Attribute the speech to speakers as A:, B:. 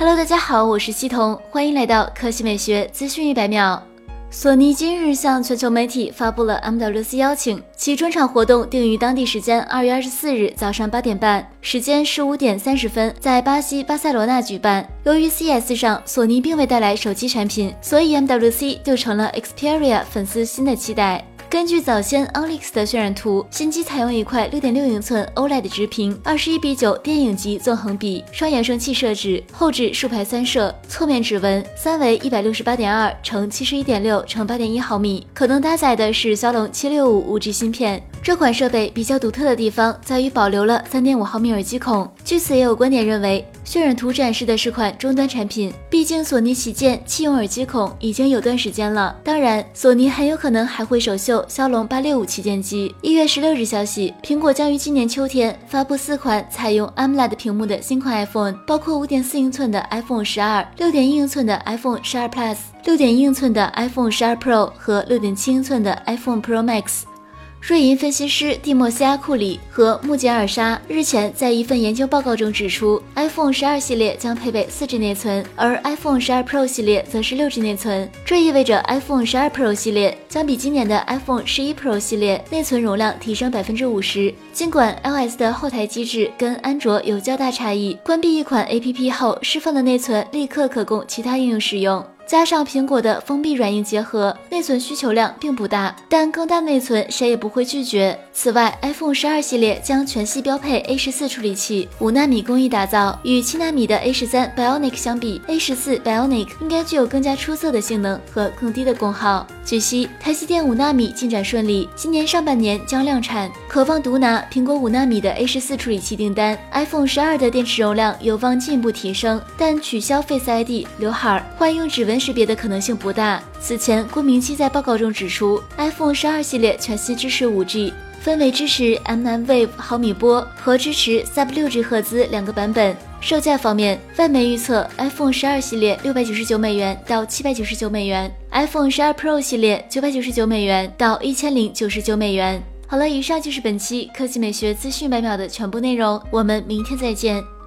A: Hello，大家好，我是西彤，欢迎来到科技美学资讯一百秒。索尼今日向全球媒体发布了 MWC 邀请，其专场活动定于当地时间二月二十四日早上八点半，时间十五点三十分，在巴西巴塞罗那举办。由于 CS 上索尼并未带来手机产品，所以 MWC 就成了 Xperia 粉丝新的期待。根据早先 Onyx 的渲染图，新机采用一块六点六英寸 OLED 直屏，二十一比九电影级纵横比，双扬声器设置，后置竖排三摄，侧面指纹，三维一百六十八点二乘七十一点六乘八点一毫米，可能搭载的是骁龙七六五五 G 芯片。这款设备比较独特的地方在于保留了三点五毫米耳机孔。据此，也有观点认为，渲染图展示的是款终端产品。毕竟，索尼旗舰弃用耳机孔已经有段时间了。当然，索尼很有可能还会首秀骁龙八六五旗舰机。一月十六日消息，苹果将于今年秋天发布四款采用 AMOLED 屏幕的新款 iPhone，包括五点四英寸的 iPhone 十二、六点一英寸的 iPhone 十二 Plus、六点一英寸的 iPhone 十二 Pro 和六点七英寸的 iPhone Pro Max。瑞银分析师蒂莫西阿库里和穆简尔莎日前在一份研究报告中指出，iPhone 十二系列将配备四 G 内存，而 iPhone 十二 Pro 系列则是六 G 内存。这意味着 iPhone 十二 Pro 系列将比今年的 iPhone 十一 Pro 系列内存容量提升百分之五十。尽管 iOS 的后台机制跟安卓有较大差异，关闭一款 APP 后释放的内存立刻可供其他应用使用。加上苹果的封闭软硬结合，内存需求量并不大，但更大内存谁也不会拒绝。此外，iPhone 十二系列将全系标配 A 十四处理器，五纳米工艺打造，与七纳米的 A 十三 Bionic 相比，A 十四 Bionic 应该具有更加出色的性能和更低的功耗。据悉，台积电五纳米进展顺利，今年上半年将量产，渴望独拿苹果五纳米的 A 十四处理器订单。iPhone 十二的电池容量有望进一步提升，但取消 Face ID、刘海、换用指纹。识别的可能性不大。此前，郭明基在报告中指出，iPhone 十二系列全系支持 5G，分为支持 mm Wave 毫米波和支持 Sub 六 G 赫兹两个版本。售价方面，外媒预测 iPhone 十二系列六百九十九美元到七百九十九美元，iPhone 十二 Pro 系列九百九十九美元到一千零九十九美元。好了，以上就是本期科技美学资讯百秒的全部内容，我们明天再见。